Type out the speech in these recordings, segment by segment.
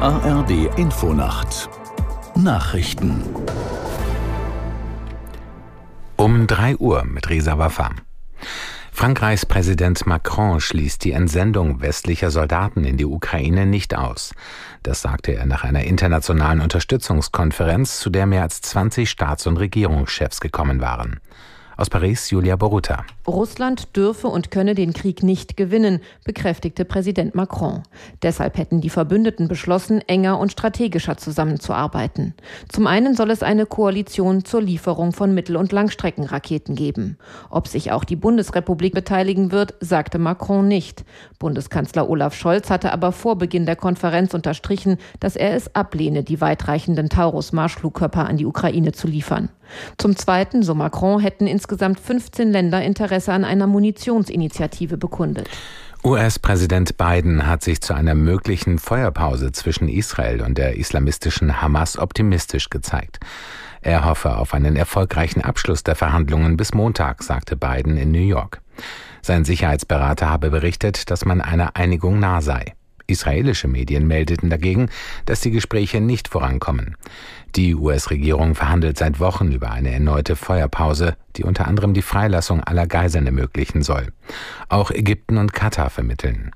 ARD Infonacht Nachrichten um 3 Uhr mit Resa Waffa. Frankreichs Präsident Macron schließt die Entsendung westlicher Soldaten in die Ukraine nicht aus. Das sagte er nach einer internationalen Unterstützungskonferenz, zu der mehr als 20 Staats- und Regierungschefs gekommen waren. Aus Paris Julia Boruta. Russland dürfe und könne den Krieg nicht gewinnen, bekräftigte Präsident Macron. Deshalb hätten die Verbündeten beschlossen, enger und strategischer zusammenzuarbeiten. Zum einen soll es eine Koalition zur Lieferung von Mittel- und Langstreckenraketen geben. Ob sich auch die Bundesrepublik beteiligen wird, sagte Macron nicht. Bundeskanzler Olaf Scholz hatte aber vor Beginn der Konferenz unterstrichen, dass er es ablehne, die weitreichenden Taurus-Marschflugkörper an die Ukraine zu liefern. Zum Zweiten, so Macron, hätten insgesamt 15 Länder Interesse an einer Munitionsinitiative bekundet. US-Präsident Biden hat sich zu einer möglichen Feuerpause zwischen Israel und der islamistischen Hamas optimistisch gezeigt. Er hoffe auf einen erfolgreichen Abschluss der Verhandlungen bis Montag, sagte Biden in New York. Sein Sicherheitsberater habe berichtet, dass man einer Einigung nah sei. Israelische Medien meldeten dagegen, dass die Gespräche nicht vorankommen. Die US-Regierung verhandelt seit Wochen über eine erneute Feuerpause, die unter anderem die Freilassung aller Geiseln ermöglichen soll. Auch Ägypten und Katar vermitteln.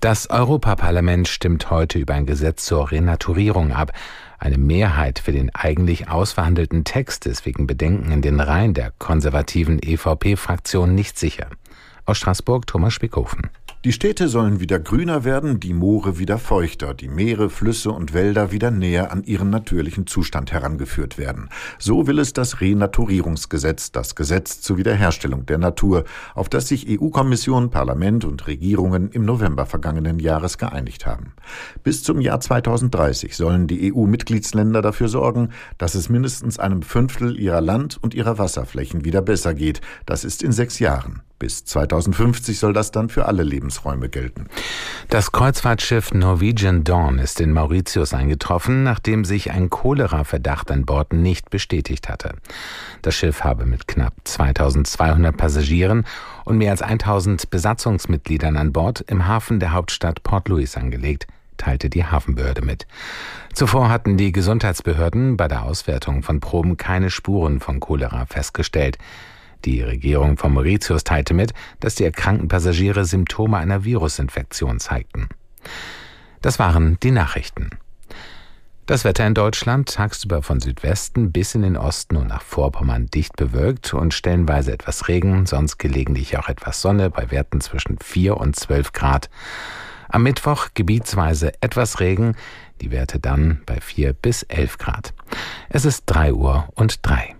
Das Europaparlament stimmt heute über ein Gesetz zur Renaturierung ab. Eine Mehrheit für den eigentlich ausverhandelten Text ist wegen Bedenken in den Reihen der konservativen EVP-Fraktion nicht sicher. Aus Straßburg Thomas Spickhofen. Die Städte sollen wieder grüner werden, die Moore wieder feuchter, die Meere, Flüsse und Wälder wieder näher an ihren natürlichen Zustand herangeführt werden. So will es das Renaturierungsgesetz, das Gesetz zur Wiederherstellung der Natur, auf das sich EU-Kommission, Parlament und Regierungen im November vergangenen Jahres geeinigt haben. Bis zum Jahr 2030 sollen die EU-Mitgliedsländer dafür sorgen, dass es mindestens einem Fünftel ihrer Land- und ihrer Wasserflächen wieder besser geht. Das ist in sechs Jahren. Bis 2050 soll das dann für alle Lebensräume gelten. Das Kreuzfahrtschiff Norwegian Dawn ist in Mauritius eingetroffen, nachdem sich ein Cholera-Verdacht an Bord nicht bestätigt hatte. Das Schiff habe mit knapp 2200 Passagieren und mehr als 1000 Besatzungsmitgliedern an Bord im Hafen der Hauptstadt Port Louis angelegt teilte die Hafenbehörde mit. Zuvor hatten die Gesundheitsbehörden bei der Auswertung von Proben keine Spuren von Cholera festgestellt. Die Regierung von Mauritius teilte mit, dass die erkrankten Passagiere Symptome einer Virusinfektion zeigten. Das waren die Nachrichten. Das Wetter in Deutschland tagsüber von Südwesten bis in den Osten und nach Vorpommern dicht bewölkt und stellenweise etwas Regen, sonst gelegentlich auch etwas Sonne bei Werten zwischen 4 und 12 Grad. Am Mittwoch gebietsweise etwas Regen, die Werte dann bei 4 bis 11 Grad. Es ist 3 Uhr und 3.